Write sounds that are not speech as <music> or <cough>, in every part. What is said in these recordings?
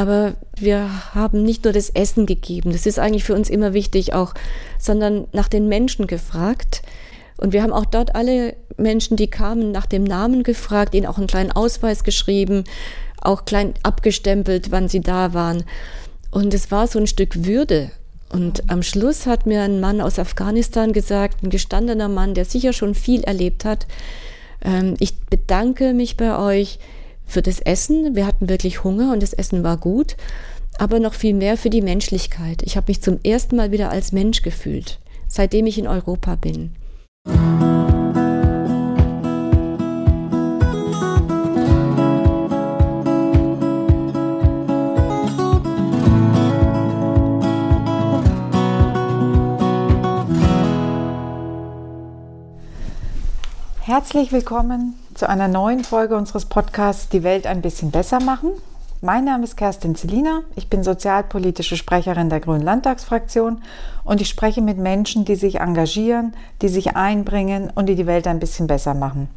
Aber wir haben nicht nur das Essen gegeben, das ist eigentlich für uns immer wichtig auch, sondern nach den Menschen gefragt. Und wir haben auch dort alle Menschen, die kamen, nach dem Namen gefragt, ihnen auch einen kleinen Ausweis geschrieben, auch klein abgestempelt, wann sie da waren. Und es war so ein Stück Würde. Und am Schluss hat mir ein Mann aus Afghanistan gesagt, ein gestandener Mann, der sicher schon viel erlebt hat, ähm, ich bedanke mich bei euch für das Essen. Wir hatten wirklich Hunger und das Essen war gut, aber noch viel mehr für die Menschlichkeit. Ich habe mich zum ersten Mal wieder als Mensch gefühlt, seitdem ich in Europa bin. Herzlich willkommen zu einer neuen Folge unseres Podcasts Die Welt ein bisschen besser machen. Mein Name ist Kerstin Zelina, ich bin sozialpolitische Sprecherin der Grünen Landtagsfraktion und ich spreche mit Menschen, die sich engagieren, die sich einbringen und die die Welt ein bisschen besser machen.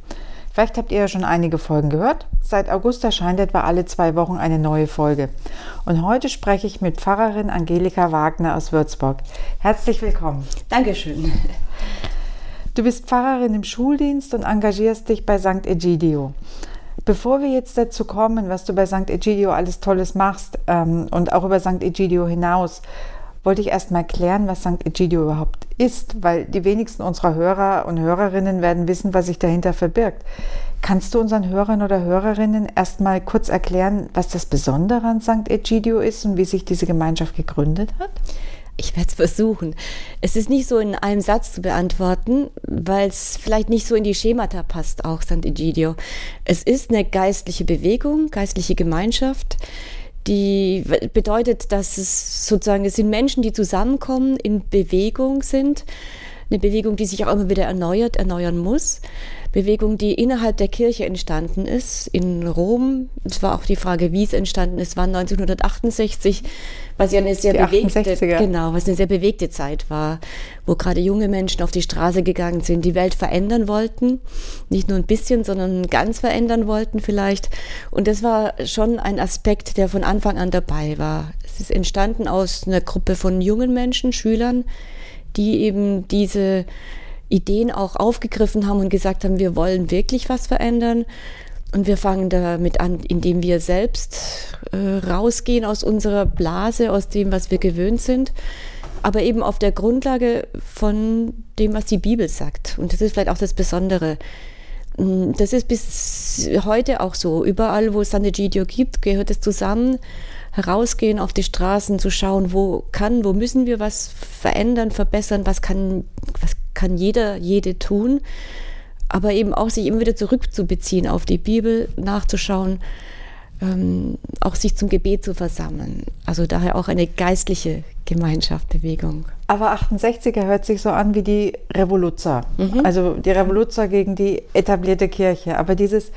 Vielleicht habt ihr ja schon einige Folgen gehört. Seit August erscheint etwa alle zwei Wochen eine neue Folge. Und heute spreche ich mit Pfarrerin Angelika Wagner aus Würzburg. Herzlich willkommen. Dankeschön. Du bist Pfarrerin im Schuldienst und engagierst dich bei St. Egidio. Bevor wir jetzt dazu kommen, was du bei St. Egidio alles Tolles machst ähm, und auch über St. Egidio hinaus, wollte ich erst mal klären, was St. Egidio überhaupt ist, weil die wenigsten unserer Hörer und Hörerinnen werden wissen, was sich dahinter verbirgt. Kannst du unseren Hörern oder Hörerinnen erst mal kurz erklären, was das Besondere an St. Egidio ist und wie sich diese Gemeinschaft gegründet hat? Ich werde es versuchen. Es ist nicht so in einem Satz zu beantworten, weil es vielleicht nicht so in die Schemata passt, auch Sant'Egidio. Es ist eine geistliche Bewegung, geistliche Gemeinschaft, die bedeutet, dass es sozusagen, es sind Menschen, die zusammenkommen, in Bewegung sind. Eine Bewegung, die sich auch immer wieder erneuert, erneuern muss. Bewegung, die innerhalb der Kirche entstanden ist, in Rom. Es war auch die Frage, wie es entstanden ist, war 1968, was ja eine sehr die bewegte, genau, was eine sehr bewegte Zeit war, wo gerade junge Menschen auf die Straße gegangen sind, die Welt verändern wollten, nicht nur ein bisschen, sondern ganz verändern wollten vielleicht. Und das war schon ein Aspekt, der von Anfang an dabei war. Es ist entstanden aus einer Gruppe von jungen Menschen, Schülern, die eben diese Ideen auch aufgegriffen haben und gesagt haben, wir wollen wirklich was verändern. Und wir fangen damit an, indem wir selbst äh, rausgehen aus unserer Blase, aus dem, was wir gewöhnt sind, aber eben auf der Grundlage von dem, was die Bibel sagt. Und das ist vielleicht auch das Besondere. Mm, das ist bis heute auch so. Überall, wo es San Egidio gibt, gehört es zusammen, herausgehen auf die Straßen, zu schauen, wo kann, wo müssen wir was verändern, verbessern, was kann, was kann jeder, jede tun, aber eben auch sich immer wieder zurückzubeziehen auf die Bibel, nachzuschauen, ähm, auch sich zum Gebet zu versammeln. Also daher auch eine geistliche Gemeinschaft, Bewegung. Aber 68er hört sich so an wie die Revoluzer, mhm. also die Revoluzer gegen die etablierte Kirche. Aber dieses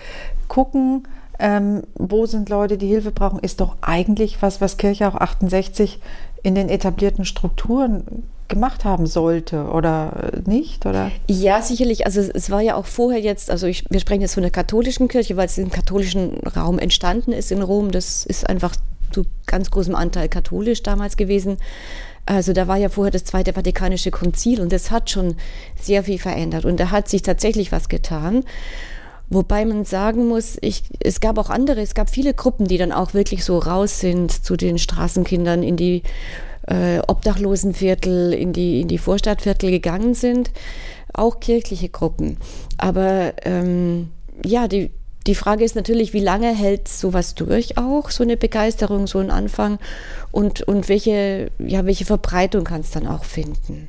Gucken, ähm, wo sind Leute, die Hilfe brauchen, ist doch eigentlich was, was Kirche auch 68 in den etablierten Strukturen gemacht haben sollte oder nicht? Oder? Ja, sicherlich. Also es war ja auch vorher jetzt, also ich, wir sprechen jetzt von der katholischen Kirche, weil es im katholischen Raum entstanden ist in Rom. Das ist einfach zu ganz großem Anteil katholisch damals gewesen. Also da war ja vorher das Zweite Vatikanische Konzil und das hat schon sehr viel verändert und da hat sich tatsächlich was getan. Wobei man sagen muss, ich, es gab auch andere, es gab viele Gruppen, die dann auch wirklich so raus sind zu den Straßenkindern in die äh, Obdachlosenviertel, in die, in die Vorstadtviertel gegangen sind, auch kirchliche Gruppen. Aber ähm, ja, die, die Frage ist natürlich, wie lange hält sowas durch auch, so eine Begeisterung, so ein Anfang und, und welche, ja, welche Verbreitung kann es dann auch finden?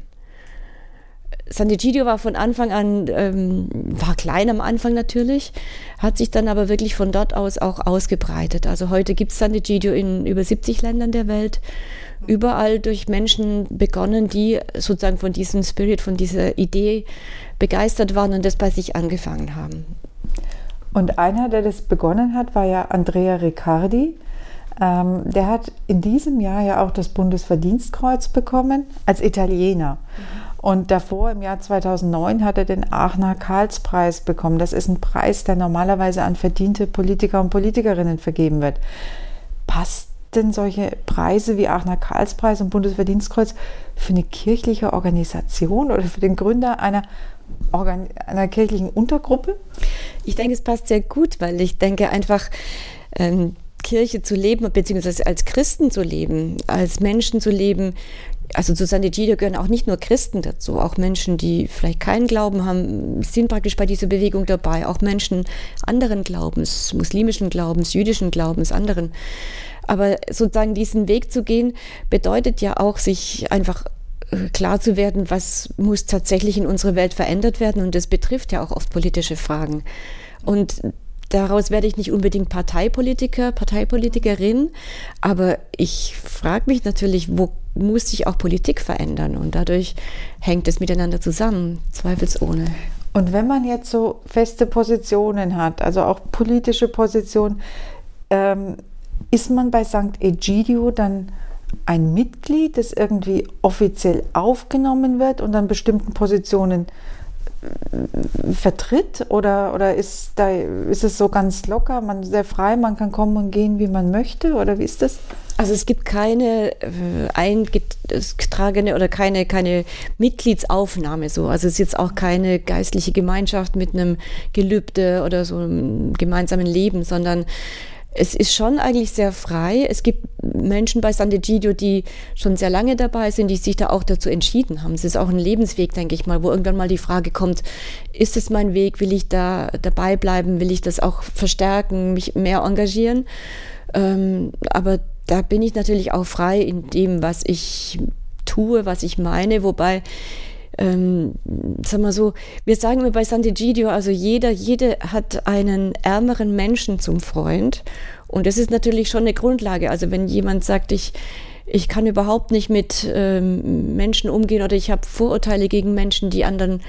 Sant'Egidio war von Anfang an, ähm, war klein am Anfang natürlich, hat sich dann aber wirklich von dort aus auch ausgebreitet. Also heute gibt es Sant'Egidio in über 70 Ländern der Welt überall durch Menschen begonnen, die sozusagen von diesem Spirit, von dieser Idee begeistert waren und das bei sich angefangen haben. Und einer, der das begonnen hat, war ja Andrea Riccardi. Ähm, der hat in diesem Jahr ja auch das Bundesverdienstkreuz bekommen als Italiener. Mhm. Und davor, im Jahr 2009, hat er den Aachener Karlspreis bekommen. Das ist ein Preis, der normalerweise an verdiente Politiker und Politikerinnen vergeben wird. Passt denn solche Preise wie Aachener Karlspreis und Bundesverdienstkreuz für eine kirchliche Organisation oder für den Gründer einer, Organ einer kirchlichen Untergruppe? Ich denke, es passt sehr gut, weil ich denke einfach, ähm, Kirche zu leben, beziehungsweise als Christen zu leben, als Menschen zu leben, also zu Sant'Egidio gehören auch nicht nur Christen dazu, auch Menschen, die vielleicht keinen Glauben haben, sind praktisch bei dieser Bewegung dabei, auch Menschen anderen Glaubens, muslimischen Glaubens, jüdischen Glaubens, anderen. Aber sozusagen diesen Weg zu gehen, bedeutet ja auch, sich einfach äh, klar zu werden, was muss tatsächlich in unserer Welt verändert werden. Und das betrifft ja auch oft politische Fragen. Und Daraus werde ich nicht unbedingt Parteipolitiker, Parteipolitikerin, aber ich frage mich natürlich, wo muss sich auch Politik verändern? Und dadurch hängt es miteinander zusammen, zweifelsohne. Und wenn man jetzt so feste Positionen hat, also auch politische Positionen, ähm, ist man bei St. Egidio dann ein Mitglied, das irgendwie offiziell aufgenommen wird und an bestimmten Positionen vertritt oder, oder ist, da, ist es so ganz locker, man sehr frei, man kann kommen und gehen, wie man möchte oder wie ist das? Also es gibt keine äh, eingetragene oder keine, keine Mitgliedsaufnahme so. Also es ist jetzt auch keine geistliche Gemeinschaft mit einem Gelübde oder so einem gemeinsamen Leben, sondern es ist schon eigentlich sehr frei. Es gibt Menschen bei Sant'Egidio, die schon sehr lange dabei sind, die sich da auch dazu entschieden haben. Es ist auch ein Lebensweg, denke ich mal, wo irgendwann mal die Frage kommt, ist es mein Weg, will ich da dabei bleiben, will ich das auch verstärken, mich mehr engagieren? Ähm, aber da bin ich natürlich auch frei in dem, was ich tue, was ich meine, wobei ähm, sag mal so, wir sagen immer bei Sant'Egidio, also jeder, jede hat einen ärmeren Menschen zum Freund. Und das ist natürlich schon eine Grundlage. Also wenn jemand sagt, ich, ich kann überhaupt nicht mit ähm, Menschen umgehen oder ich habe Vorurteile gegen Menschen, die anderen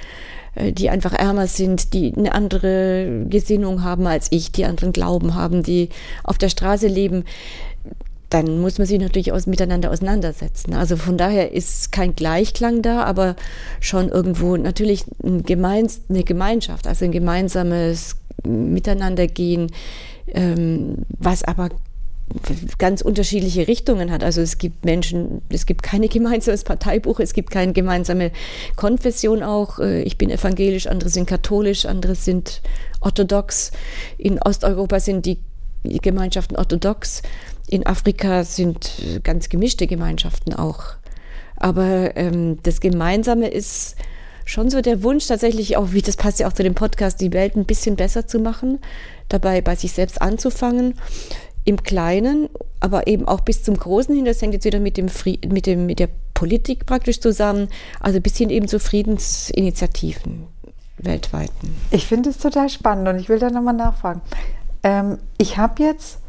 äh, die einfach ärmer sind, die eine andere Gesinnung haben als ich, die anderen Glauben haben, die auf der Straße leben dann muss man sich natürlich aus, miteinander auseinandersetzen. Also von daher ist kein Gleichklang da, aber schon irgendwo natürlich ein Gemeins, eine Gemeinschaft, also ein gemeinsames Miteinandergehen, ähm, was aber ganz unterschiedliche Richtungen hat. Also es gibt Menschen, es gibt keine gemeinsames Parteibuch, es gibt keine gemeinsame Konfession auch. Äh, ich bin evangelisch, andere sind katholisch, andere sind orthodox. In Osteuropa sind die Gemeinschaften orthodox. In Afrika sind ganz gemischte Gemeinschaften auch. Aber ähm, das Gemeinsame ist schon so der Wunsch tatsächlich auch, wie das passt ja auch zu dem Podcast, die Welt ein bisschen besser zu machen, dabei bei sich selbst anzufangen, im Kleinen, aber eben auch bis zum Großen hin. Das hängt jetzt wieder mit dem, mit dem mit der Politik praktisch zusammen, also bis hin eben zu Friedensinitiativen weltweit. Ich finde es total spannend und ich will da nochmal nachfragen. Ähm, ich habe jetzt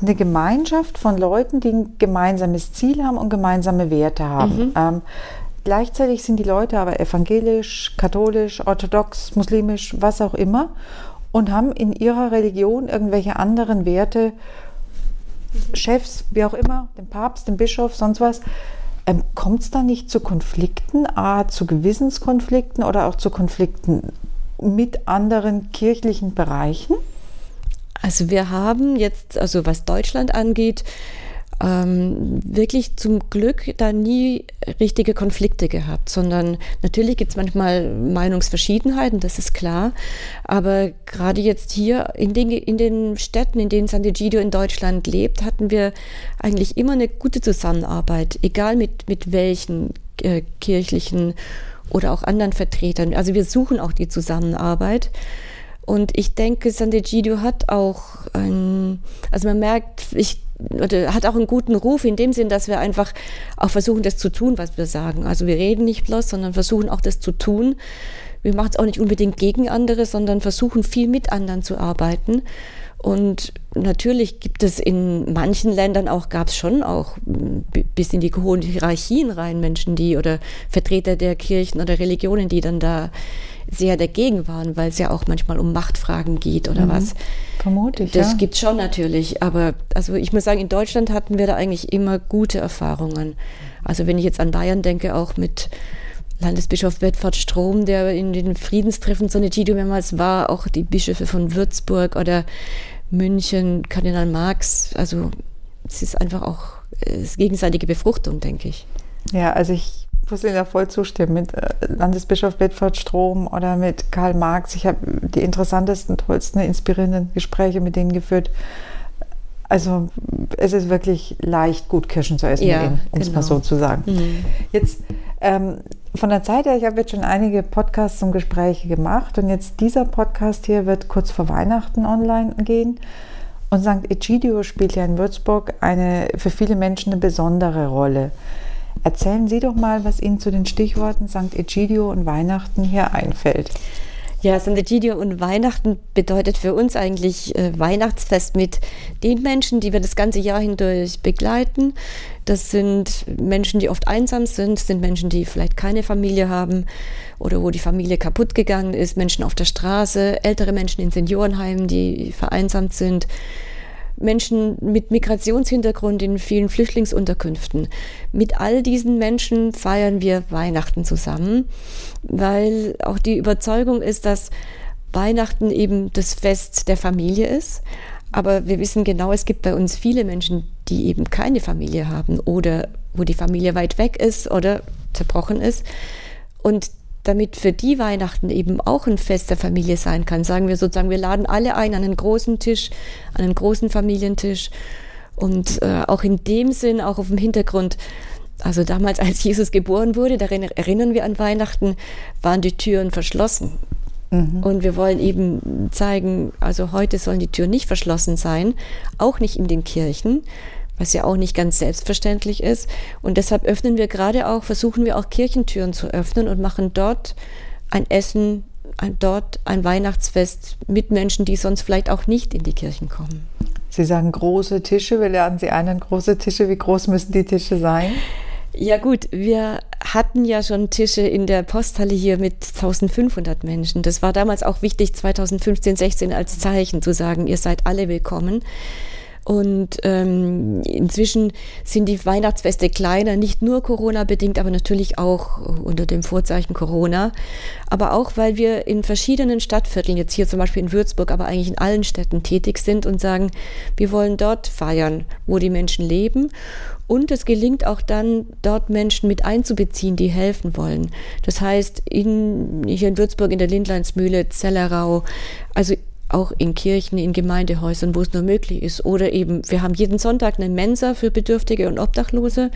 eine Gemeinschaft von Leuten, die ein gemeinsames Ziel haben und gemeinsame Werte haben. Mhm. Ähm, gleichzeitig sind die Leute aber evangelisch, katholisch, orthodox, muslimisch, was auch immer und haben in ihrer Religion irgendwelche anderen Werte, Chefs, wie auch immer, den Papst, den Bischof, sonst was. Ähm, Kommt es da nicht zu Konflikten, a, zu Gewissenskonflikten oder auch zu Konflikten mit anderen kirchlichen Bereichen? Also wir haben jetzt, also was Deutschland angeht, ähm, wirklich zum Glück da nie richtige Konflikte gehabt, sondern natürlich gibt es manchmal Meinungsverschiedenheiten, das ist klar. Aber gerade jetzt hier in den, in den Städten, in denen Sant'Egidio in Deutschland lebt, hatten wir eigentlich immer eine gute Zusammenarbeit, egal mit, mit welchen äh, kirchlichen oder auch anderen Vertretern. Also wir suchen auch die Zusammenarbeit. Und ich denke, Sant'Egidio hat auch, ein, also man merkt, ich, oder hat auch einen guten Ruf in dem Sinn, dass wir einfach auch versuchen, das zu tun, was wir sagen. Also wir reden nicht bloß, sondern versuchen auch das zu tun. Wir machen es auch nicht unbedingt gegen andere, sondern versuchen viel mit anderen zu arbeiten. Und natürlich gibt es in manchen Ländern auch, gab es schon auch bis in die hohen Hierarchien rein Menschen, die oder Vertreter der Kirchen oder Religionen, die dann da sehr dagegen waren, weil es ja auch manchmal um Machtfragen geht oder mhm. was. Vermutlich. Das ja. gibt schon natürlich, aber also ich muss sagen, in Deutschland hatten wir da eigentlich immer gute Erfahrungen. Also wenn ich jetzt an Bayern denke, auch mit Landesbischof Bedford Strom, der in den Friedenstreffen so eine Gido mehrmals war, auch die Bischöfe von Würzburg oder München, Kardinal Marx, also es ist einfach auch äh, gegenseitige Befruchtung, denke ich. Ja, also ich muss Ihnen da voll zustimmen. Mit äh, Landesbischof Bedford Strom oder mit Karl Marx. Ich habe die interessantesten, tollsten, inspirierenden Gespräche mit denen geführt. Also es ist wirklich leicht, gut Kirschen zu essen, ja, um es genau. mal so zu sagen. Mhm. Jetzt ähm, von der Zeit her, ich habe jetzt schon einige Podcasts und Gespräche gemacht und jetzt dieser Podcast hier wird kurz vor Weihnachten online gehen. Und St. Egidio spielt ja in Würzburg eine für viele Menschen eine besondere Rolle. Erzählen Sie doch mal, was Ihnen zu den Stichworten St. Egidio und Weihnachten hier einfällt. Ja, St. Egidio und Weihnachten bedeutet für uns eigentlich äh, Weihnachtsfest mit den Menschen, die wir das ganze Jahr hindurch begleiten. Das sind Menschen, die oft einsam sind, sind Menschen, die vielleicht keine Familie haben oder wo die Familie kaputt gegangen ist, Menschen auf der Straße, ältere Menschen in Seniorenheimen, die vereinsamt sind. Menschen mit Migrationshintergrund in vielen Flüchtlingsunterkünften. Mit all diesen Menschen feiern wir Weihnachten zusammen, weil auch die Überzeugung ist, dass Weihnachten eben das Fest der Familie ist. Aber wir wissen genau, es gibt bei uns viele Menschen, die eben keine Familie haben oder wo die Familie weit weg ist oder zerbrochen ist. Und damit für die Weihnachten eben auch ein Fest der Familie sein kann, sagen wir sozusagen, wir laden alle ein an einen großen Tisch, an einen großen Familientisch und äh, auch in dem Sinn, auch auf dem Hintergrund, also damals, <laughs> als Jesus geboren wurde, darin erinnern wir an Weihnachten, waren die Türen verschlossen. Mhm. Und wir wollen eben zeigen, also heute sollen die Türen nicht verschlossen sein, auch nicht in den Kirchen, was ja auch nicht ganz selbstverständlich ist. Und deshalb öffnen wir gerade auch, versuchen wir auch Kirchentüren zu öffnen und machen dort ein Essen, ein, dort ein Weihnachtsfest mit Menschen, die sonst vielleicht auch nicht in die Kirchen kommen. Sie sagen große Tische, wir lernen Sie einen große Tische. Wie groß müssen die Tische sein? Ja gut, wir hatten ja schon Tische in der Posthalle hier mit 1500 Menschen. Das war damals auch wichtig, 2015, 16 als Zeichen zu sagen, ihr seid alle willkommen. Und ähm, inzwischen sind die Weihnachtsfeste kleiner, nicht nur Corona-bedingt, aber natürlich auch unter dem Vorzeichen Corona. Aber auch, weil wir in verschiedenen Stadtvierteln, jetzt hier zum Beispiel in Würzburg, aber eigentlich in allen Städten tätig sind und sagen, wir wollen dort feiern, wo die Menschen leben. Und es gelingt auch dann, dort Menschen mit einzubeziehen, die helfen wollen. Das heißt, in, hier in Würzburg in der Lindleinsmühle, Zellerau, also auch in Kirchen, in Gemeindehäusern, wo es nur möglich ist. Oder eben, wir haben jeden Sonntag eine Mensa für Bedürftige und Obdachlose,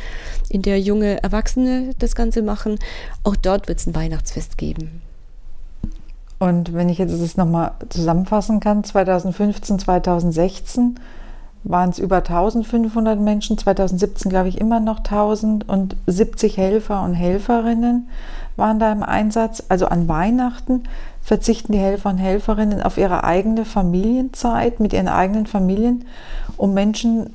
in der junge Erwachsene das Ganze machen. Auch dort wird es ein Weihnachtsfest geben. Und wenn ich jetzt das nochmal zusammenfassen kann, 2015, 2016 waren es über 1500 Menschen, 2017 glaube ich immer noch 1000 und 70 Helfer und Helferinnen waren da im Einsatz. Also an Weihnachten verzichten die Helfer und Helferinnen auf ihre eigene Familienzeit mit ihren eigenen Familien, um Menschen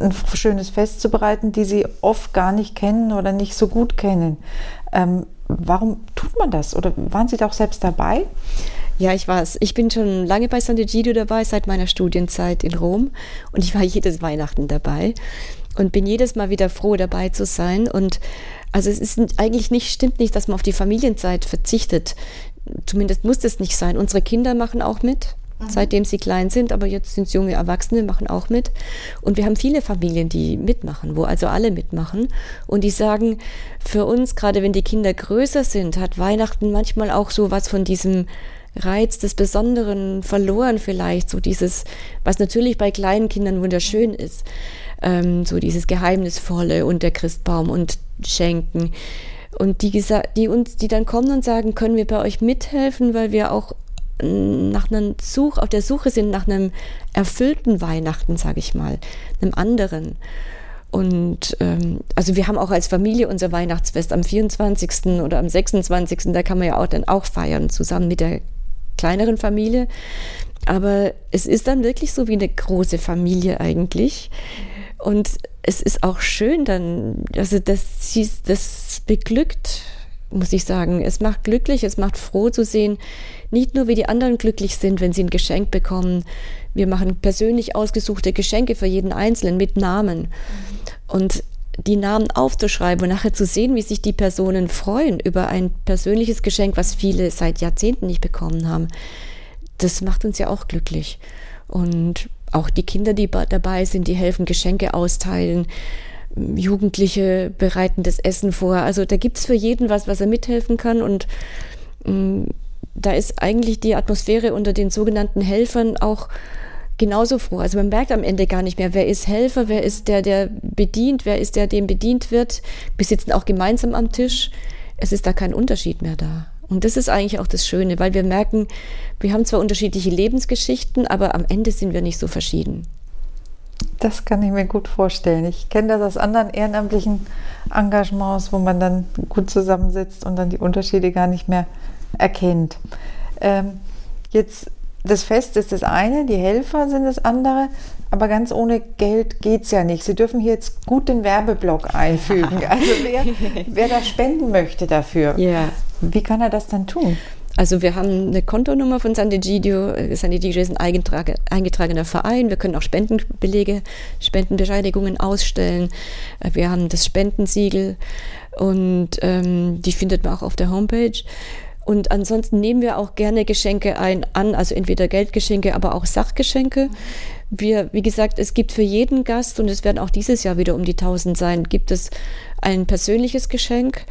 ein schönes Fest zu bereiten, die sie oft gar nicht kennen oder nicht so gut kennen. Ähm, warum tut man das? Oder waren Sie da auch selbst dabei? Ja, ich war es. Ich bin schon lange bei Sant'Egidio dabei, seit meiner Studienzeit in Rom. Und ich war jedes Weihnachten dabei und bin jedes Mal wieder froh, dabei zu sein. Und also es ist eigentlich nicht, stimmt nicht, dass man auf die Familienzeit verzichtet zumindest muss es nicht sein. Unsere Kinder machen auch mit, mhm. seitdem sie klein sind, aber jetzt sind es junge Erwachsene, machen auch mit. Und wir haben viele Familien, die mitmachen, wo also alle mitmachen. Und die sagen, für uns, gerade wenn die Kinder größer sind, hat Weihnachten manchmal auch so was von diesem Reiz des Besonderen verloren vielleicht, so dieses, was natürlich bei kleinen Kindern wunderschön ist, ähm, so dieses Geheimnisvolle und der Christbaum und Schenken. Und die, die uns, die dann kommen und sagen, können wir bei euch mithelfen, weil wir auch nach einem Such, auf der Suche sind nach einem erfüllten Weihnachten, sage ich mal, einem anderen. Und ähm, also wir haben auch als Familie unser Weihnachtsfest am 24. oder am 26. Da kann man ja auch dann auch feiern, zusammen mit der kleineren Familie. Aber es ist dann wirklich so wie eine große Familie eigentlich. Und es ist auch schön dann, also das, das beglückt, muss ich sagen. Es macht glücklich, es macht froh zu sehen, nicht nur wie die anderen glücklich sind, wenn sie ein Geschenk bekommen. Wir machen persönlich ausgesuchte Geschenke für jeden Einzelnen mit Namen. Und die Namen aufzuschreiben und nachher zu sehen, wie sich die Personen freuen über ein persönliches Geschenk, was viele seit Jahrzehnten nicht bekommen haben, das macht uns ja auch glücklich. Und auch die Kinder, die dabei sind, die helfen Geschenke austeilen. Jugendliche bereiten das Essen vor. Also da gibt es für jeden was, was er mithelfen kann. Und mh, mm, da ist eigentlich die Atmosphäre unter den sogenannten Helfern auch genauso froh. Also man merkt am Ende gar nicht mehr, wer ist Helfer, wer ist der, der bedient, wer ist der, dem bedient wird. Wir sitzen auch gemeinsam am Tisch. Es ist da kein Unterschied mehr da. Und das ist eigentlich auch das Schöne, weil wir merken, wir haben zwar unterschiedliche Lebensgeschichten, aber am Ende sind wir nicht so verschieden. Das kann ich mir gut vorstellen. Ich kenne das aus anderen ehrenamtlichen Engagements, wo man dann gut zusammensitzt und dann die Unterschiede gar nicht mehr erkennt. Ähm, jetzt das Fest ist das eine, die Helfer sind das andere, aber ganz ohne Geld geht es ja nicht. Sie dürfen hier jetzt gut den Werbeblock einfügen. <laughs> Also wer, wer da spenden möchte dafür, ja. Wie kann er das dann tun? Also wir haben eine Kontonummer von Sant'Egidio. Sant'Egidio ist ein eingetragener Verein. Wir können auch Spendenbelege, Spendenbescheinigungen ausstellen. Wir haben das Spendensiegel und ähm, die findet man auch auf der Homepage. Und ansonsten nehmen wir auch gerne Geschenke ein, an, also entweder Geldgeschenke, aber auch Sachgeschenke. Wir, wie gesagt, es gibt für jeden Gast, und es werden auch dieses Jahr wieder um die 1000 sein, gibt es ein persönliches Geschenk,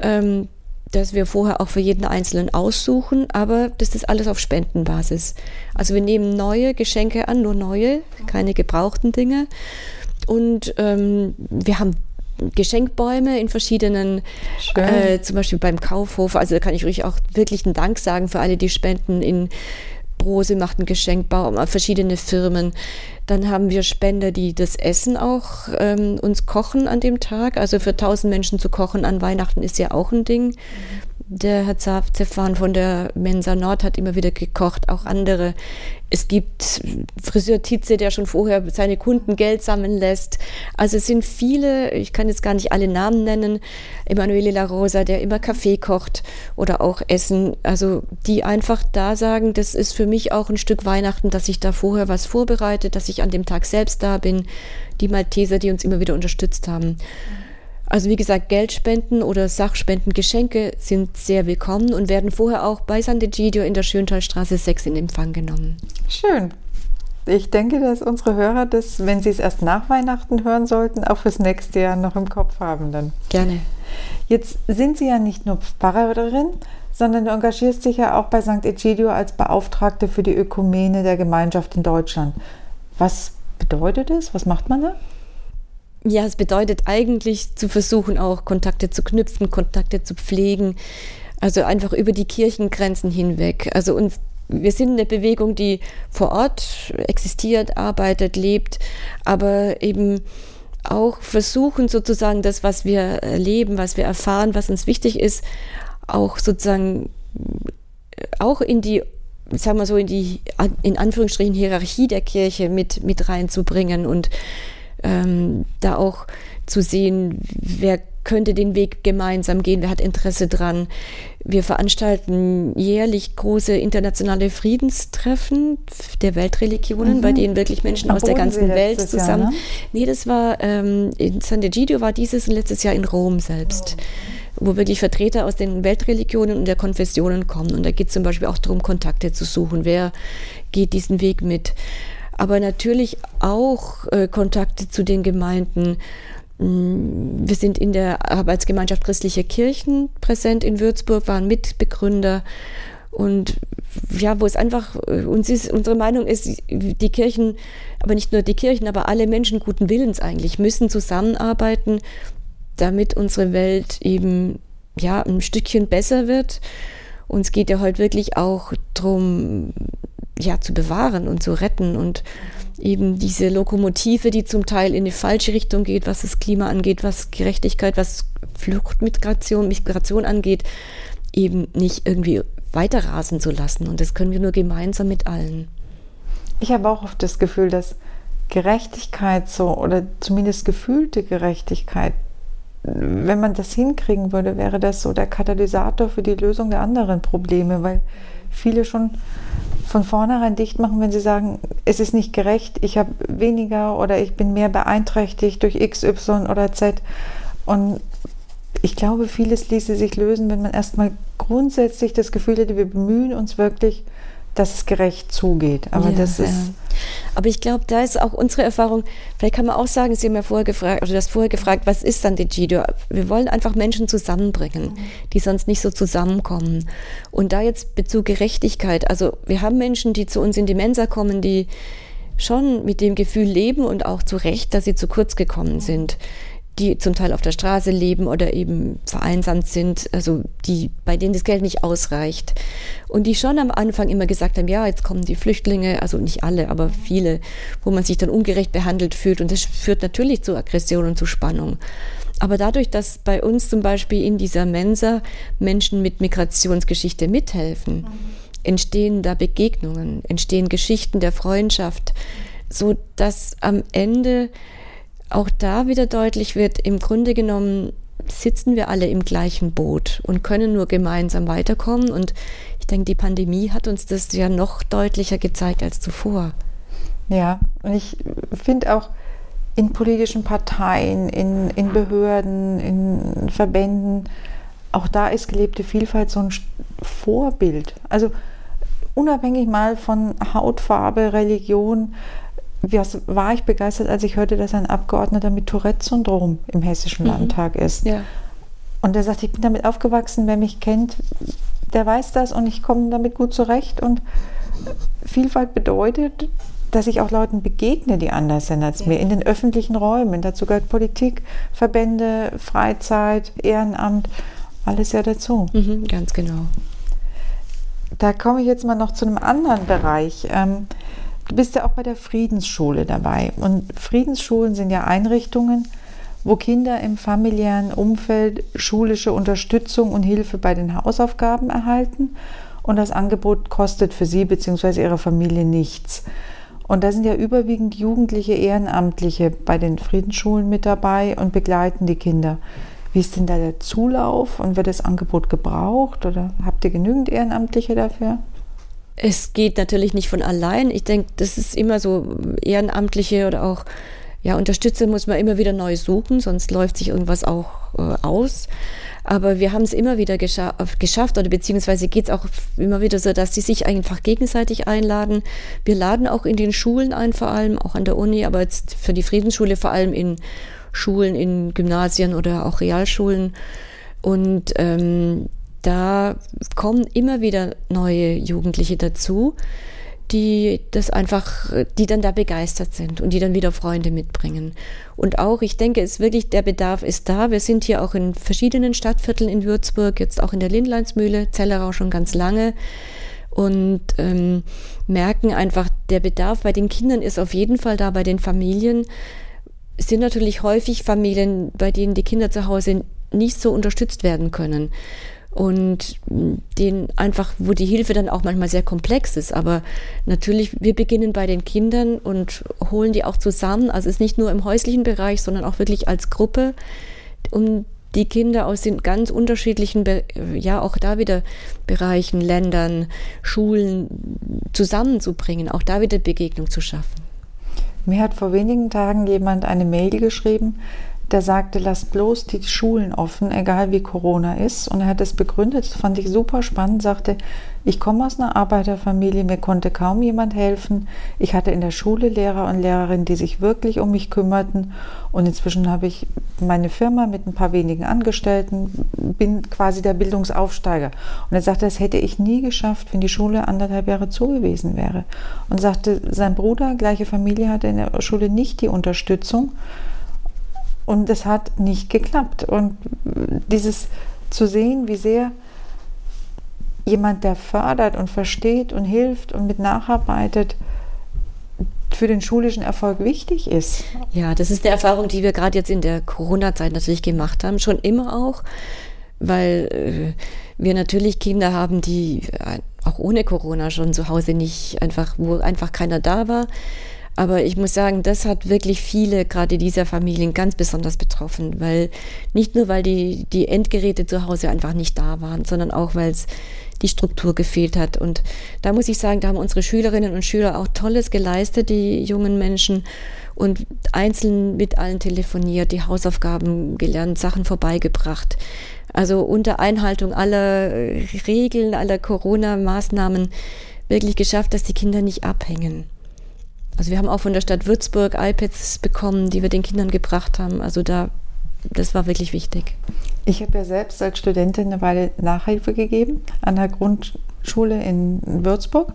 ähm, das wir vorher auch für jeden Einzelnen aussuchen, aber das ist alles auf Spendenbasis. Also wir nehmen neue Geschenke an, nur neue, keine gebrauchten Dinge. Und ähm, wir haben Geschenkbäume in verschiedenen, äh, zum Beispiel beim Kaufhof. Also da kann ich ruhig auch wirklich einen Dank sagen für alle, die spenden. In Brose macht einen Geschenkbaum, verschiedene Firmen. Dann haben wir Spender, die das Essen auch ähm, uns kochen an dem Tag. Also für tausend Menschen zu kochen an Weihnachten ist ja auch ein Ding. Mhm. Der Herr Zefan von der Mensa Nord hat immer wieder gekocht, auch andere. Es gibt Friseur Tietze, der schon vorher seine Kunden Geld sammeln lässt. Also es sind viele, ich kann jetzt gar nicht alle Namen nennen, Emanuele La Rosa, der immer Kaffee kocht oder auch Essen. Also die einfach da sagen, das ist für mich auch ein Stück Weihnachten, dass ich da vorher was vorbereite, dass ich an dem Tag selbst da bin. Die Malteser, die uns immer wieder unterstützt haben. Also wie gesagt, Geldspenden oder Sachspenden, Geschenke sind sehr willkommen und werden vorher auch bei Sant'Egidio in der Schöntalstraße 6 in Empfang genommen. Schön. Ich denke, dass unsere Hörer das, wenn sie es erst nach Weihnachten hören sollten, auch fürs nächste Jahr noch im Kopf haben dann. Gerne. Jetzt sind Sie ja nicht nur Pfarrerin, sondern du engagierst dich ja auch bei St. Egidio als Beauftragte für die Ökumene der Gemeinschaft in Deutschland. Was bedeutet das? Was macht man da? Ja, es bedeutet eigentlich zu versuchen, auch Kontakte zu knüpfen, Kontakte zu pflegen, also einfach über die Kirchengrenzen hinweg. Also uns, wir sind eine Bewegung, die vor Ort existiert, arbeitet, lebt, aber eben auch versuchen sozusagen das, was wir erleben, was wir erfahren, was uns wichtig ist, auch sozusagen auch in die sagen wir so in die in Anführungsstrichen Hierarchie der Kirche mit mit reinzubringen und ähm, da auch zu sehen, wer könnte den Weg gemeinsam gehen, wer hat Interesse dran. Wir veranstalten jährlich große internationale Friedenstreffen der Weltreligionen, mhm. bei denen wirklich Menschen aus der ganzen Welt zusammen. Jahr, ne? Nee, das war ähm, in Sant'Egidio war dieses und letztes Jahr in Rom selbst. Oh wo wirklich Vertreter aus den Weltreligionen und der Konfessionen kommen. Und da geht es zum Beispiel auch darum, Kontakte zu suchen. Wer geht diesen Weg mit? Aber natürlich auch äh, Kontakte zu den Gemeinden. Mm, wir sind in der Arbeitsgemeinschaft Christliche Kirchen präsent in Würzburg, waren Mitbegründer. Und ja, wo es einfach, äh, uns ist, unsere Meinung ist, die Kirchen, aber nicht nur die Kirchen, aber alle Menschen guten Willens eigentlich, müssen zusammenarbeiten, damit unsere Welt eben ja ein Stückchen besser wird. Uns geht ja heute wirklich auch darum, ja, zu bewahren und zu retten und eben diese Lokomotive, die zum Teil in die falsche Richtung geht, was das Klima angeht, was Gerechtigkeit, was Fluchtmigration, Migration angeht, eben nicht irgendwie weiter rasen zu lassen. Und das können wir nur gemeinsam mit allen. Ich habe auch oft das Gefühl, dass Gerechtigkeit so oder zumindest gefühlte Gerechtigkeit, wenn man das hinkriegen würde, wäre das so der Katalysator für die Lösung der anderen Probleme, weil viele schon von vornherein dicht machen, wenn sie sagen, es ist nicht gerecht, ich habe weniger oder ich bin mehr beeinträchtigt durch X, Y oder Z. Und ich glaube, vieles ließe sich lösen, wenn man erstmal grundsätzlich das Gefühl hätte, wir bemühen uns wirklich, dass es gerecht zugeht. Aber ja, das ist. Ja. Aber ich glaube, da ist auch unsere Erfahrung, vielleicht kann man auch sagen, Sie haben ja vorher gefragt, oder das vorher gefragt, was ist dann Digido? Wir wollen einfach Menschen zusammenbringen, die sonst nicht so zusammenkommen. Und da jetzt Bezug Gerechtigkeit, also wir haben Menschen, die zu uns in die Mensa kommen, die schon mit dem Gefühl leben und auch zu Recht, dass sie zu kurz gekommen sind die zum Teil auf der Straße leben oder eben vereinsamt sind, also die, bei denen das Geld nicht ausreicht. Und die schon am Anfang immer gesagt haben, ja, jetzt kommen die Flüchtlinge, also nicht alle, aber viele, wo man sich dann ungerecht behandelt fühlt. Und das führt natürlich zu Aggression und zu Spannung. Aber dadurch, dass bei uns zum Beispiel in dieser Mensa Menschen mit Migrationsgeschichte mithelfen, entstehen da Begegnungen, entstehen Geschichten der Freundschaft, so dass am Ende auch da wieder deutlich wird, im Grunde genommen sitzen wir alle im gleichen Boot und können nur gemeinsam weiterkommen. Und ich denke, die Pandemie hat uns das ja noch deutlicher gezeigt als zuvor. Ja, und ich finde auch in politischen Parteien, in, in Behörden, in Verbänden, auch da ist gelebte Vielfalt so ein Vorbild. Also unabhängig mal von Hautfarbe, Religion, was war ich begeistert, als ich hörte, dass ein Abgeordneter mit Tourette-Syndrom im Hessischen mhm. Landtag ist. Ja. Und er sagt, ich bin damit aufgewachsen, wer mich kennt, der weiß das und ich komme damit gut zurecht. Und Vielfalt bedeutet, dass ich auch Leuten begegne, die anders sind als ja. mir, in den öffentlichen Räumen. Dazu gehört Politik, Verbände, Freizeit, Ehrenamt, alles ja dazu. Mhm, ganz genau. Da komme ich jetzt mal noch zu einem anderen Bereich. Ähm, Du bist ja auch bei der Friedensschule dabei. Und Friedensschulen sind ja Einrichtungen, wo Kinder im familiären Umfeld schulische Unterstützung und Hilfe bei den Hausaufgaben erhalten. Und das Angebot kostet für sie bzw. ihre Familie nichts. Und da sind ja überwiegend jugendliche Ehrenamtliche bei den Friedensschulen mit dabei und begleiten die Kinder. Wie ist denn da der Zulauf und wird das Angebot gebraucht oder habt ihr genügend Ehrenamtliche dafür? Es geht natürlich nicht von allein. Ich denke, das ist immer so Ehrenamtliche oder auch ja, Unterstützer muss man immer wieder neu suchen, sonst läuft sich irgendwas auch äh, aus. Aber wir haben es immer wieder gescha geschafft oder beziehungsweise geht es auch immer wieder so, dass sie sich einfach gegenseitig einladen. Wir laden auch in den Schulen ein, vor allem auch an der Uni, aber jetzt für die Friedensschule vor allem in Schulen, in Gymnasien oder auch Realschulen. Und ähm, da kommen immer wieder neue Jugendliche dazu, die das einfach, die dann da begeistert sind und die dann wieder Freunde mitbringen. Und auch, ich denke, es wirklich, der Bedarf ist da. Wir sind hier auch in verschiedenen Stadtvierteln in Würzburg, jetzt auch in der Lindleinsmühle, Zellerau schon ganz lange und ähm, merken einfach, der Bedarf bei den Kindern ist auf jeden Fall da, bei den Familien. Es sind natürlich häufig Familien, bei denen die Kinder zu Hause nicht so unterstützt werden können und den einfach, wo die Hilfe dann auch manchmal sehr komplex ist. Aber natürlich, wir beginnen bei den Kindern und holen die auch zusammen. Also es ist nicht nur im häuslichen Bereich, sondern auch wirklich als Gruppe, um die Kinder aus den ganz unterschiedlichen, ja auch da wieder Bereichen, Ländern, Schulen zusammenzubringen, auch da wieder Begegnung zu schaffen. Mir hat vor wenigen Tagen jemand eine Mail geschrieben, der sagte, lasst bloß die Schulen offen, egal wie Corona ist. Und er hat es begründet, das fand ich super spannend, sagte, ich komme aus einer Arbeiterfamilie, mir konnte kaum jemand helfen. Ich hatte in der Schule Lehrer und Lehrerinnen, die sich wirklich um mich kümmerten. Und inzwischen habe ich meine Firma mit ein paar wenigen Angestellten, bin quasi der Bildungsaufsteiger. Und er sagte, das hätte ich nie geschafft, wenn die Schule anderthalb Jahre zu gewesen wäre. Und sagte, sein Bruder, gleiche Familie, hatte in der Schule nicht die Unterstützung. Und es hat nicht geklappt. Und dieses zu sehen, wie sehr jemand, der fördert und versteht und hilft und mit nacharbeitet, für den schulischen Erfolg wichtig ist. Ja, das ist eine Erfahrung, die wir gerade jetzt in der Corona-Zeit natürlich gemacht haben, schon immer auch, weil äh, wir natürlich Kinder haben, die äh, auch ohne Corona schon zu Hause nicht einfach, wo einfach keiner da war. Aber ich muss sagen, das hat wirklich viele, gerade dieser Familien, ganz besonders betroffen, weil nicht nur, weil die, die Endgeräte zu Hause einfach nicht da waren, sondern auch, weil es die Struktur gefehlt hat. Und da muss ich sagen, da haben unsere Schülerinnen und Schüler auch Tolles geleistet, die jungen Menschen, und einzeln mit allen telefoniert, die Hausaufgaben gelernt, Sachen vorbeigebracht. Also unter Einhaltung aller Regeln, aller Corona-Maßnahmen wirklich geschafft, dass die Kinder nicht abhängen. Also wir haben auch von der Stadt Würzburg iPads bekommen, die wir den Kindern gebracht haben. Also da, das war wirklich wichtig. Ich habe ja selbst als Studentin eine Weile Nachhilfe gegeben an der Grundschule in Würzburg.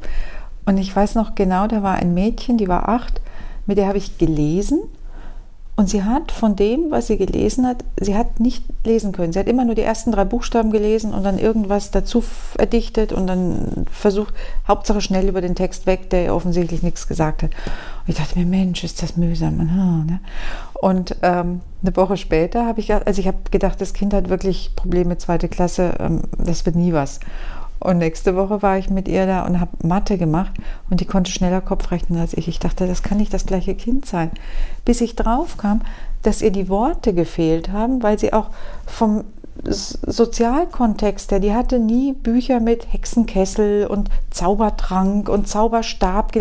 Und ich weiß noch genau, da war ein Mädchen, die war acht, mit der habe ich gelesen und sie hat von dem, was sie gelesen hat, sie hat nicht lesen können. Sie hat immer nur die ersten drei Buchstaben gelesen und dann irgendwas dazu erdichtet und dann versucht, Hauptsache schnell über den Text weg, der ihr offensichtlich nichts gesagt hat. Und ich dachte mir, Mensch, ist das mühsam. Ne? Und ähm, eine Woche später habe ich, also ich habe gedacht, das Kind hat wirklich Probleme zweite Klasse, ähm, das wird nie was. Und nächste Woche war ich mit ihr da und habe Mathe gemacht und die konnte schneller Kopf rechnen als ich. Ich dachte, das kann nicht das gleiche Kind sein. Bis ich drauf kam, dass ihr die Worte gefehlt haben, weil sie auch vom Sozialkontext her, die hatte nie Bücher mit Hexenkessel und Zaubertrank und Zauberstab,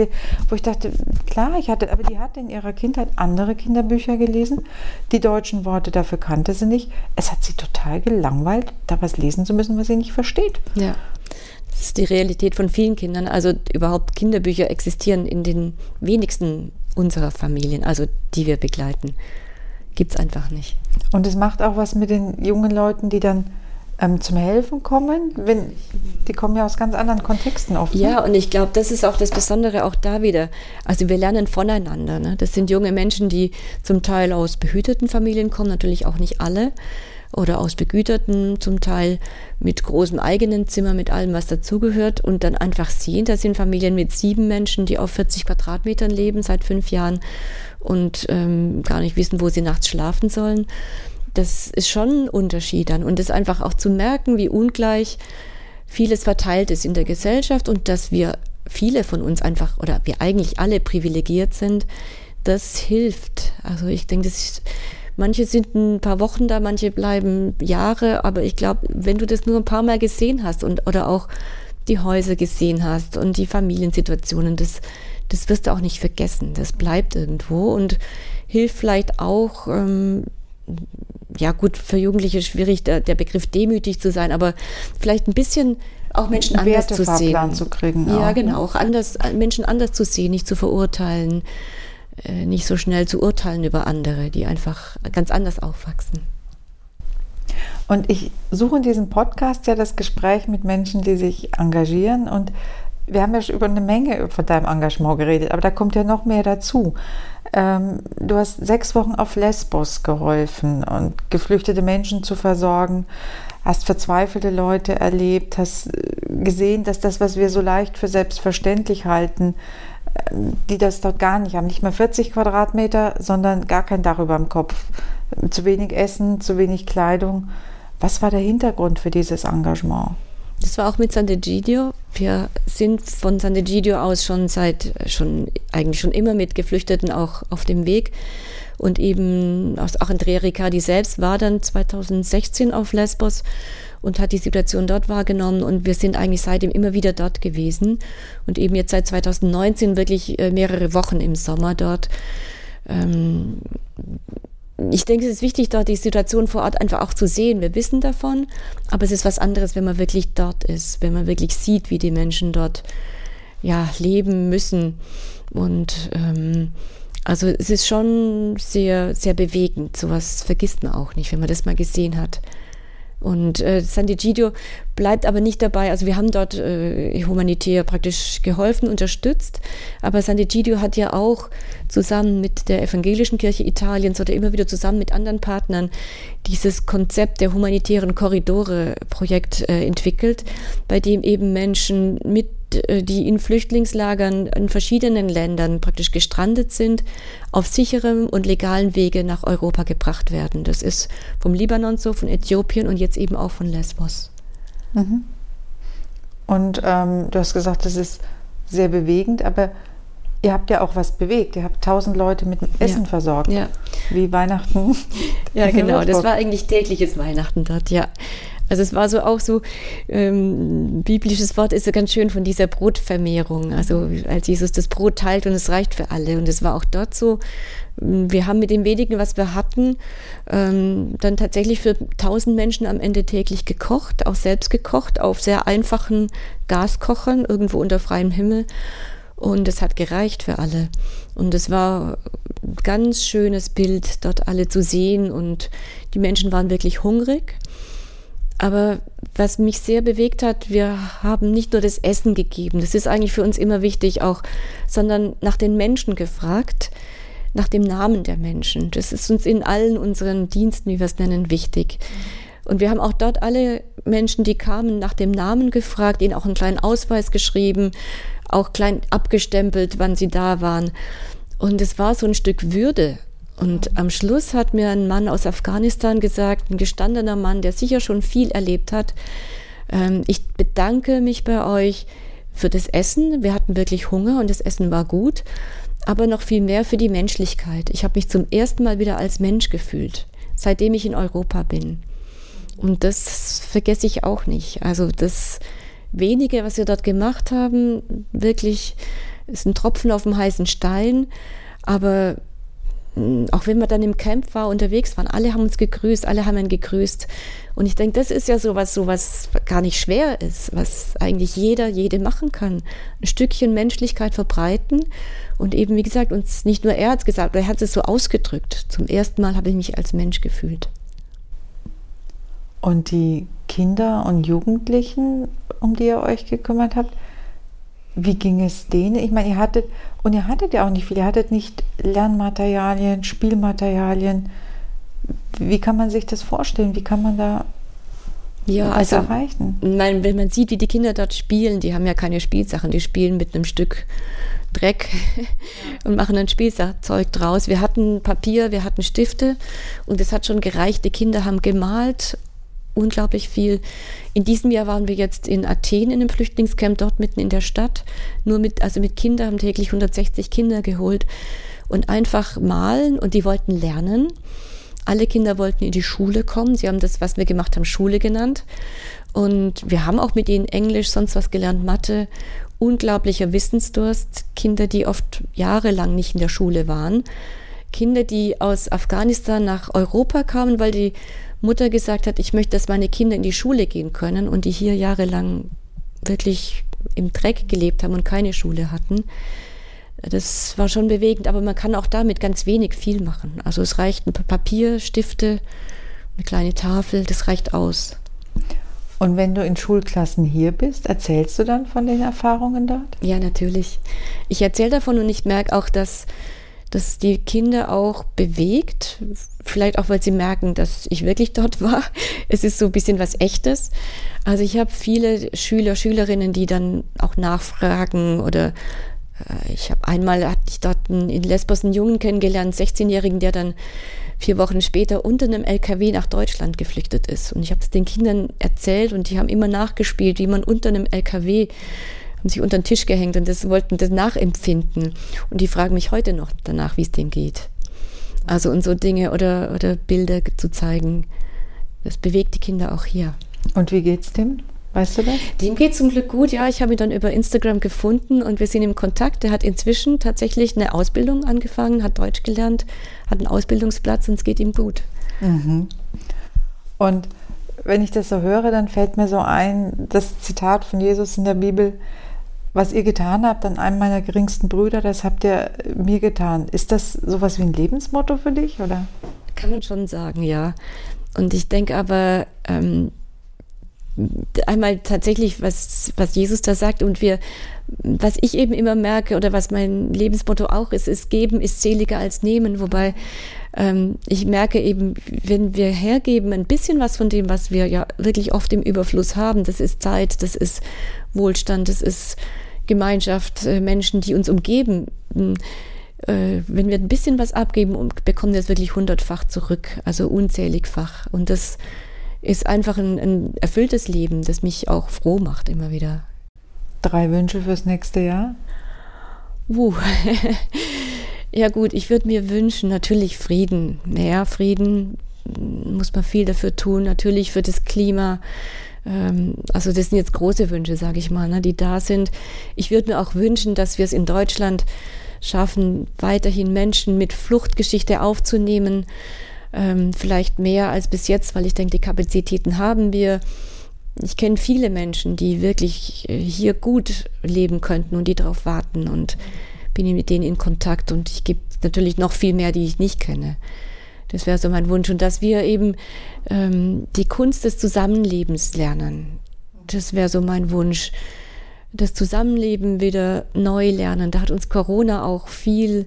wo ich dachte, klar, ich hatte, aber die hatte in ihrer Kindheit andere Kinderbücher gelesen. Die deutschen Worte dafür kannte sie nicht. Es hat sie total gelangweilt, da was lesen zu müssen, was sie nicht versteht. Ja. Das ist die Realität von vielen Kindern. Also überhaupt Kinderbücher existieren in den wenigsten unserer Familien, also die wir begleiten. Gibt es einfach nicht. Und es macht auch was mit den jungen Leuten, die dann ähm, zum Helfen kommen, wenn die kommen ja aus ganz anderen Kontexten oft. Ja, ne? und ich glaube, das ist auch das Besondere auch da wieder. Also wir lernen voneinander. Ne? Das sind junge Menschen, die zum Teil aus behüteten Familien kommen, natürlich auch nicht alle oder aus begüterten, zum Teil mit großem eigenen Zimmer, mit allem, was dazugehört und dann einfach sehen, das sind Familien mit sieben Menschen, die auf 40 Quadratmetern leben seit fünf Jahren und ähm, gar nicht wissen, wo sie nachts schlafen sollen. Das ist schon ein Unterschied dann und das einfach auch zu merken, wie ungleich vieles verteilt ist in der Gesellschaft und dass wir viele von uns einfach oder wir eigentlich alle privilegiert sind, das hilft. Also ich denke, das ist Manche sind ein paar Wochen da, manche bleiben Jahre, aber ich glaube, wenn du das nur ein paar Mal gesehen hast und oder auch die Häuser gesehen hast und die Familiensituationen, das, das wirst du auch nicht vergessen. Das bleibt irgendwo und hilft vielleicht auch, ähm, ja gut, für Jugendliche schwierig, der, der Begriff demütig zu sein, aber vielleicht ein bisschen auch Menschen anders zu sehen. zu kriegen. Ja, auch. genau, auch anders, Menschen anders zu sehen, nicht zu verurteilen. Äh, nicht so schnell zu urteilen über andere, die einfach ganz anders aufwachsen. Und ich suche in diesem Podcast ja das Gespräch mit Menschen, die sich engagieren. Und wir haben ja schon über eine Menge von deinem Engagement geredet, aber da kommt ja noch mehr dazu. Ähm, du hast sechs Wochen auf Lesbos geholfen und geflüchtete Menschen zu versorgen, hast verzweifelte Leute erlebt, hast äh, gesehen, dass das, was wir so leicht für selbstverständlich halten, die das dort gar nicht haben. Nicht mehr 40 Quadratmeter, sondern gar kein Dach über dem Kopf. Zu wenig Essen, zu wenig Kleidung. Was war der Hintergrund für dieses Engagement? Das war auch mit Sant'Egidio. Wir sind von Sant'Egidio aus schon seit, schon, eigentlich schon immer mit Geflüchteten auch auf dem Weg. Und eben auch Andrea Riccardi selbst war dann 2016 auf Lesbos und hat die Situation dort wahrgenommen und wir sind eigentlich seitdem immer wieder dort gewesen und eben jetzt seit 2019 wirklich äh, mehrere Wochen im Sommer dort. Ähm, ich denke, es ist wichtig, dort die Situation vor Ort einfach auch zu sehen. Wir wissen davon, aber es ist was anderes, wenn man wirklich dort ist, wenn man wirklich sieht, wie die Menschen dort ja, leben müssen. Und ähm, also es ist schon sehr, sehr bewegend. Sowas vergisst man auch nicht, wenn man das mal gesehen hat. Und äh, Sant'Egidio bleibt aber nicht dabei. Also wir haben dort äh, humanitär praktisch geholfen, unterstützt. Aber Sant'Egidio hat ja auch zusammen mit der Evangelischen Kirche Italiens oder immer wieder zusammen mit anderen Partnern dieses Konzept der humanitären Korridore-Projekt äh, entwickelt, bei dem eben Menschen mit äh, die in Flüchtlingslagern in verschiedenen Ländern praktisch gestrandet sind, auf sicherem und legalen Wege nach Europa gebracht werden. Das ist vom Libanon so, von Äthiopien und jetzt eben auch von Lesbos. Mhm. Und ähm, du hast gesagt, das ist sehr bewegend, aber ihr habt ja auch was bewegt. Ihr habt tausend Leute mit Essen ja. versorgt. Ja. Wie Weihnachten. <laughs> ja, genau. Das war eigentlich tägliches Weihnachten dort, ja. Also es war so auch so, ähm, biblisches Wort ist so ganz schön von dieser Brotvermehrung. Also als Jesus das Brot teilt und es reicht für alle. Und es war auch dort so, wir haben mit dem wenigen, was wir hatten, ähm, dann tatsächlich für tausend Menschen am Ende täglich gekocht, auch selbst gekocht, auf sehr einfachen Gaskochern, irgendwo unter freiem Himmel. Und es hat gereicht für alle. Und es war ein ganz schönes Bild, dort alle zu sehen. Und die Menschen waren wirklich hungrig. Aber was mich sehr bewegt hat, wir haben nicht nur das Essen gegeben, das ist eigentlich für uns immer wichtig auch, sondern nach den Menschen gefragt, nach dem Namen der Menschen. Das ist uns in allen unseren Diensten, wie wir es nennen, wichtig. Und wir haben auch dort alle Menschen, die kamen, nach dem Namen gefragt, ihnen auch einen kleinen Ausweis geschrieben, auch klein abgestempelt, wann sie da waren. Und es war so ein Stück Würde. Und am Schluss hat mir ein Mann aus Afghanistan gesagt, ein gestandener Mann, der sicher schon viel erlebt hat, ähm, ich bedanke mich bei euch für das Essen. Wir hatten wirklich Hunger und das Essen war gut aber noch viel mehr für die Menschlichkeit. Ich habe mich zum ersten Mal wieder als Mensch gefühlt, seitdem ich in Europa bin. Und das vergesse ich auch nicht. Also das wenige, was wir dort gemacht haben, wirklich ist ein Tropfen auf dem heißen Stein. Aber auch wenn wir dann im Camp war, unterwegs waren, alle haben uns gegrüßt, alle haben ihn gegrüßt. Und ich denke, das ist ja sowas, so was gar nicht schwer ist, was eigentlich jeder, jede machen kann. Ein Stückchen Menschlichkeit verbreiten und eben, wie gesagt, uns nicht nur er hat es gesagt, er hat es so ausgedrückt. Zum ersten Mal habe ich mich als Mensch gefühlt. Und die Kinder und Jugendlichen, um die ihr euch gekümmert habt, wie ging es denen? Ich meine, ihr hattet, und ihr hattet ja auch nicht viel, ihr hattet nicht Lernmaterialien, Spielmaterialien. Wie kann man sich das vorstellen? Wie kann man da ja, also, erreichen? Mein, wenn man sieht, wie die Kinder dort spielen, die haben ja keine Spielsachen, die spielen mit einem Stück Dreck <laughs> und machen ein Spielzeug draus. Wir hatten Papier, wir hatten Stifte und es hat schon gereicht. Die Kinder haben gemalt, unglaublich viel. In diesem Jahr waren wir jetzt in Athen in einem Flüchtlingscamp, dort mitten in der Stadt. Nur mit, also mit Kindern haben täglich 160 Kinder geholt und einfach malen und die wollten lernen. Alle Kinder wollten in die Schule kommen. Sie haben das, was wir gemacht haben, Schule genannt. Und wir haben auch mit ihnen Englisch, sonst was gelernt, Mathe. Unglaublicher Wissensdurst. Kinder, die oft jahrelang nicht in der Schule waren. Kinder, die aus Afghanistan nach Europa kamen, weil die Mutter gesagt hat, ich möchte, dass meine Kinder in die Schule gehen können und die hier jahrelang wirklich im Dreck gelebt haben und keine Schule hatten. Das war schon bewegend, aber man kann auch damit ganz wenig viel machen. Also es reicht ein Papier, Stifte, eine kleine Tafel, das reicht aus. Und wenn du in Schulklassen hier bist, erzählst du dann von den Erfahrungen dort? Ja, natürlich. Ich erzähle davon und ich merke auch, dass das die Kinder auch bewegt. Vielleicht auch, weil sie merken, dass ich wirklich dort war. <laughs> Es ist so ein bisschen was Echtes. Also ich habe viele Schüler, Schülerinnen, die dann auch nachfragen oder äh, ich habe einmal hatte ich dort in Lesbos einen Jungen kennengelernt, 16-Jährigen, der dann vier Wochen später unter einem LKW nach Deutschland geflüchtet ist. Und ich habe es den Kindern erzählt und die haben immer nachgespielt, wie man unter einem LKW haben sich unter den Tisch gehängt und das wollten das nachempfinden. Und die fragen mich heute noch danach, wie es denen geht. Also und so Dinge oder, oder Bilder zu zeigen, das bewegt die Kinder auch hier. Und wie geht's dem? Weißt du das? Dem geht zum Glück gut, ja. Ich habe ihn dann über Instagram gefunden und wir sind im Kontakt. Er hat inzwischen tatsächlich eine Ausbildung angefangen, hat Deutsch gelernt, hat einen Ausbildungsplatz und es geht ihm gut. Mhm. Und wenn ich das so höre, dann fällt mir so ein, das Zitat von Jesus in der Bibel, was ihr getan habt an einem meiner geringsten Brüder, das habt ihr mir getan. Ist das sowas wie ein Lebensmotto für dich, oder? Kann man schon sagen, ja. Und ich denke aber, ähm, einmal tatsächlich, was, was Jesus da sagt und wir, was ich eben immer merke oder was mein Lebensmotto auch ist, ist geben ist seliger als nehmen, wobei ähm, ich merke eben, wenn wir hergeben, ein bisschen was von dem, was wir ja wirklich oft im Überfluss haben, das ist Zeit, das ist Wohlstand, das ist Gemeinschaft, äh, Menschen, die uns umgeben, äh, wenn wir ein bisschen was abgeben, bekommen wir es wirklich hundertfach zurück, also unzähligfach und das ist einfach ein, ein erfülltes Leben, das mich auch froh macht immer wieder. Drei Wünsche fürs nächste Jahr? Uh. <laughs> ja gut, ich würde mir wünschen, natürlich Frieden, mehr Frieden, muss man viel dafür tun. Natürlich für das Klima. Ähm, also das sind jetzt große Wünsche, sage ich mal, ne, die da sind. Ich würde mir auch wünschen, dass wir es in Deutschland schaffen, weiterhin Menschen mit Fluchtgeschichte aufzunehmen. Ähm, vielleicht mehr als bis jetzt, weil ich denke, die Kapazitäten haben wir. Ich kenne viele Menschen, die wirklich äh, hier gut leben könnten und die darauf warten und bin mit denen in Kontakt und ich gebe natürlich noch viel mehr, die ich nicht kenne. Das wäre so mein Wunsch und dass wir eben ähm, die Kunst des Zusammenlebens lernen. Das wäre so mein Wunsch. Das Zusammenleben wieder neu lernen. Da hat uns Corona auch viel,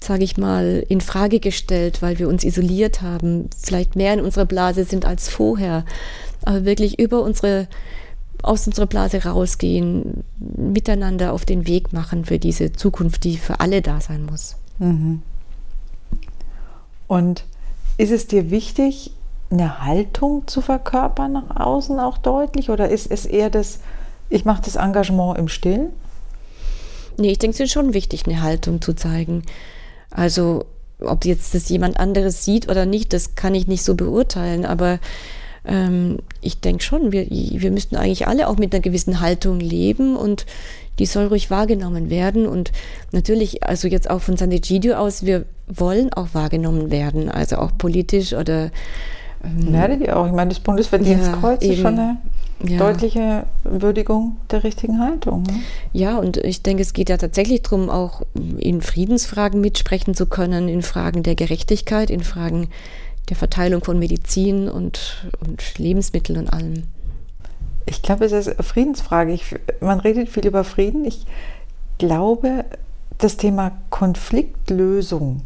sage ich mal, in Frage gestellt, weil wir uns isoliert haben, vielleicht mehr in unserer Blase sind als vorher aber wirklich über unsere, aus unserer Blase rausgehen, miteinander auf den Weg machen für diese Zukunft, die für alle da sein muss. Mhm. Und ist es dir wichtig, eine Haltung zu verkörpern nach außen auch deutlich? Oder ist es eher das, ich mache das Engagement im Stillen? Nee, ich denke, es ist schon wichtig, eine Haltung zu zeigen. Also, ob jetzt das jemand anderes sieht oder nicht, das kann ich nicht so beurteilen. Aber ähm, ich denke schon, wir, wir müssten eigentlich alle auch mit einer gewissen Haltung leben und die soll ruhig wahrgenommen werden. Und natürlich, also jetzt auch von Sant'Egidio aus, wir wollen auch wahrgenommen werden, also auch politisch oder. Ähm, Werdet ihr auch? Ich meine, das Bundesverdienstkreuz ja, ist schon eine ja. deutliche Würdigung der richtigen Haltung. Ne? Ja, und ich denke, es geht ja tatsächlich darum, auch in Friedensfragen mitsprechen zu können, in Fragen der Gerechtigkeit, in Fragen der Verteilung von Medizin und, und Lebensmitteln und allem. Ich glaube, es ist eine Friedensfrage. Ich, man redet viel über Frieden. Ich glaube, das Thema Konfliktlösung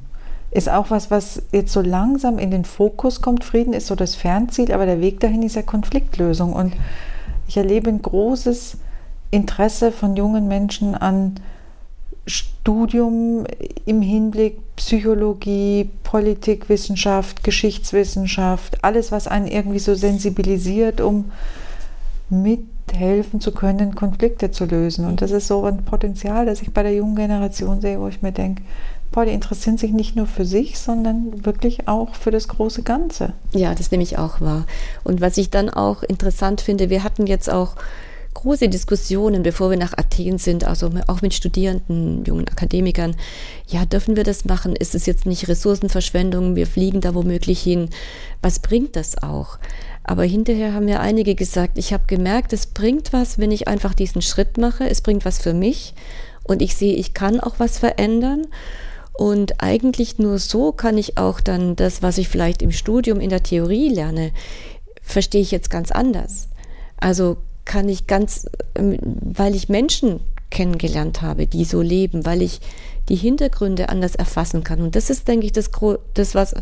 ist auch was, was jetzt so langsam in den Fokus kommt. Frieden ist so das Fernziel, aber der Weg dahin ist ja Konfliktlösung. Und ich erlebe ein großes Interesse von jungen Menschen an Studium im Hinblick Psychologie, Politikwissenschaft, Geschichtswissenschaft, alles, was einen irgendwie so sensibilisiert, um mithelfen zu können, Konflikte zu lösen. Und das ist so ein Potenzial, das ich bei der jungen Generation sehe, wo ich mir denke, boah, die interessieren sich nicht nur für sich, sondern wirklich auch für das große Ganze. Ja, das nehme ich auch wahr. Und was ich dann auch interessant finde, wir hatten jetzt auch große Diskussionen, bevor wir nach Athen sind, also auch mit Studierenden, jungen Akademikern. Ja, dürfen wir das machen? Ist es jetzt nicht Ressourcenverschwendung? Wir fliegen da womöglich hin. Was bringt das auch? Aber hinterher haben ja einige gesagt, ich habe gemerkt, es bringt was, wenn ich einfach diesen Schritt mache. Es bringt was für mich und ich sehe, ich kann auch was verändern. Und eigentlich nur so kann ich auch dann das, was ich vielleicht im Studium in der Theorie lerne, verstehe ich jetzt ganz anders. Also kann ich ganz, ähm, weil ich Menschen kennengelernt habe, die so leben, weil ich die Hintergründe anders erfassen kann. Und das ist, denke ich, das, das was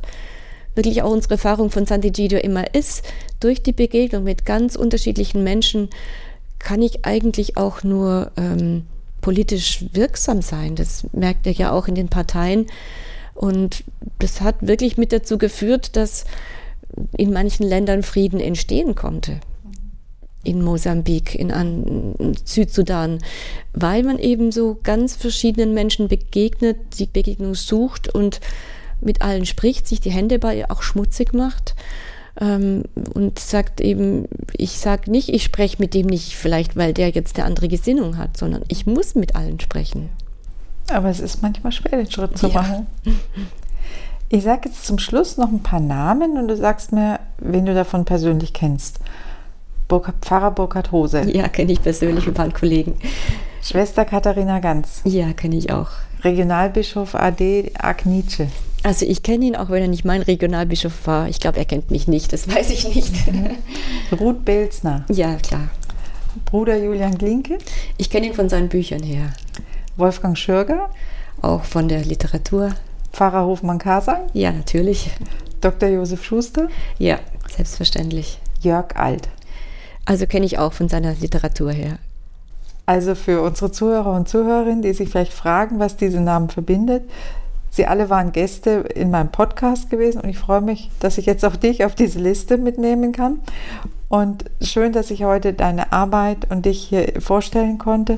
wirklich auch unsere Erfahrung von Sant'Egidio immer ist. Durch die Begegnung mit ganz unterschiedlichen Menschen kann ich eigentlich auch nur ähm, politisch wirksam sein. Das merkt ihr ja auch in den Parteien. Und das hat wirklich mit dazu geführt, dass in manchen Ländern Frieden entstehen konnte in Mosambik, in, in Südsudan, weil man eben so ganz verschiedenen Menschen begegnet, die Begegnung sucht und mit allen spricht, sich die Hände bei ihr auch schmutzig macht ähm, und sagt eben, ich sage nicht, ich spreche mit dem nicht vielleicht, weil der jetzt eine andere Gesinnung hat, sondern ich muss mit allen sprechen. Aber es ist manchmal schwer, den Schritt zu ja. machen. Ich sage jetzt zum Schluss noch ein paar Namen und du sagst mir, wen du davon persönlich kennst. Burkhard, Pfarrer Burkhard Hose. Ja, kenne ich persönlich, ein paar Kollegen. Schwester Katharina Ganz. Ja, kenne ich auch. Regionalbischof AD Agnice. Also ich kenne ihn auch, wenn er nicht mein Regionalbischof war. Ich glaube, er kennt mich nicht, das weiß ich nicht. Ruth Belzner. Ja, klar. Bruder Julian Glinke. Ich kenne ihn von seinen Büchern her. Wolfgang Schürger. Auch von der Literatur. Pfarrer Hofmann-Kasang. Ja, natürlich. Dr. Josef Schuster. Ja, selbstverständlich. Jörg Alt. Also kenne ich auch von seiner Literatur her. Also für unsere Zuhörer und Zuhörerinnen, die sich vielleicht fragen, was diese Namen verbindet, Sie alle waren Gäste in meinem Podcast gewesen und ich freue mich, dass ich jetzt auch dich auf diese Liste mitnehmen kann. Und schön, dass ich heute deine Arbeit und dich hier vorstellen konnte.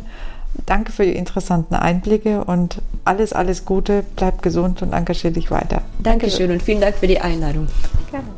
Danke für die interessanten Einblicke und alles, alles Gute. Bleib gesund und engagier dich weiter. Dankeschön und vielen Dank für die Einladung. Gerne.